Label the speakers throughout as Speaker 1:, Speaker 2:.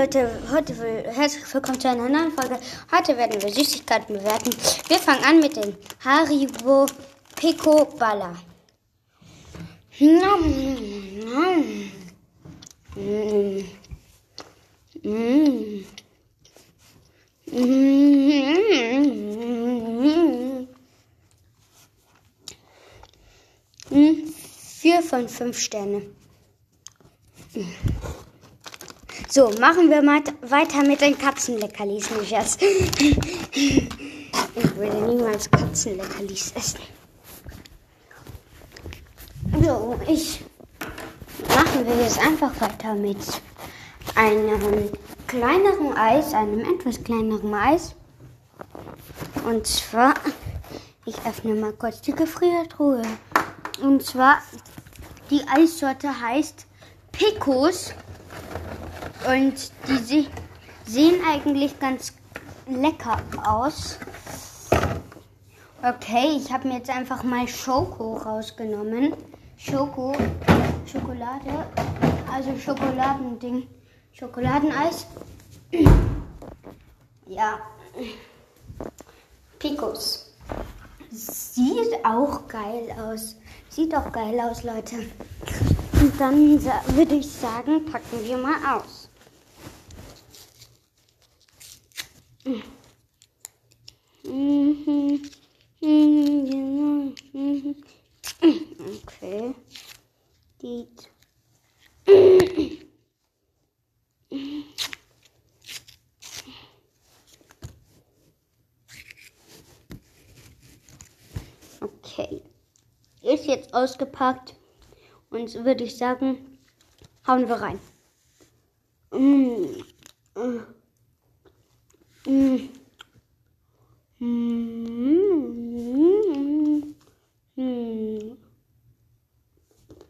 Speaker 1: Leute, heute herzlich willkommen zu einer neuen Folge. Heute werden wir Süßigkeiten bewerten. Wir fangen an mit den Haribo Pico Balla. Mm. Mm. Mm. Vier von fünf Sterne. So, machen wir mal weiter mit den Katzenleckerlis, nicht erst. Ich würde niemals Katzenleckerlis essen. So, ich machen wir jetzt einfach weiter mit einem kleineren Eis, einem etwas kleineren Eis. Und zwar, ich öffne mal kurz die Gefriertruhe. Und zwar, die Eissorte heißt Picos. Und die sehen eigentlich ganz lecker aus. Okay, ich habe mir jetzt einfach mal Schoko rausgenommen. Schoko, Schokolade, also Schokoladending, Schokoladeneis. Ja, Picos. Sieht auch geil aus. Sieht auch geil aus, Leute. Und dann würde ich sagen, packen wir mal aus. Okay. Die. Okay. Ist jetzt ausgepackt. Und so würde ich sagen, hauen wir rein.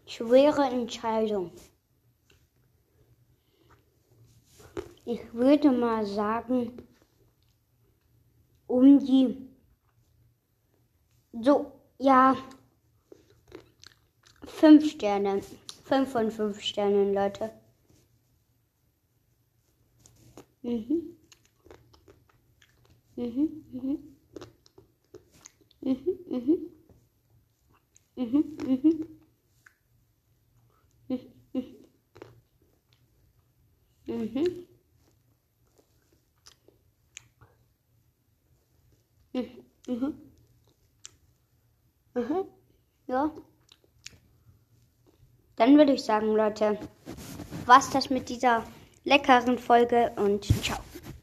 Speaker 1: Schwere Entscheidung. Ich würde mal sagen, um die, so, ja, fünf Sterne. Fünf von fünf Sternen, Leute. Mhm. Mhm, mhm. Mhm, mhm. Mhm, mhm. Mhm. Mhm. Mhm. Mhm. Ja. Dann würde ich sagen, Leute, was das mit dieser leckeren Folge und ciao.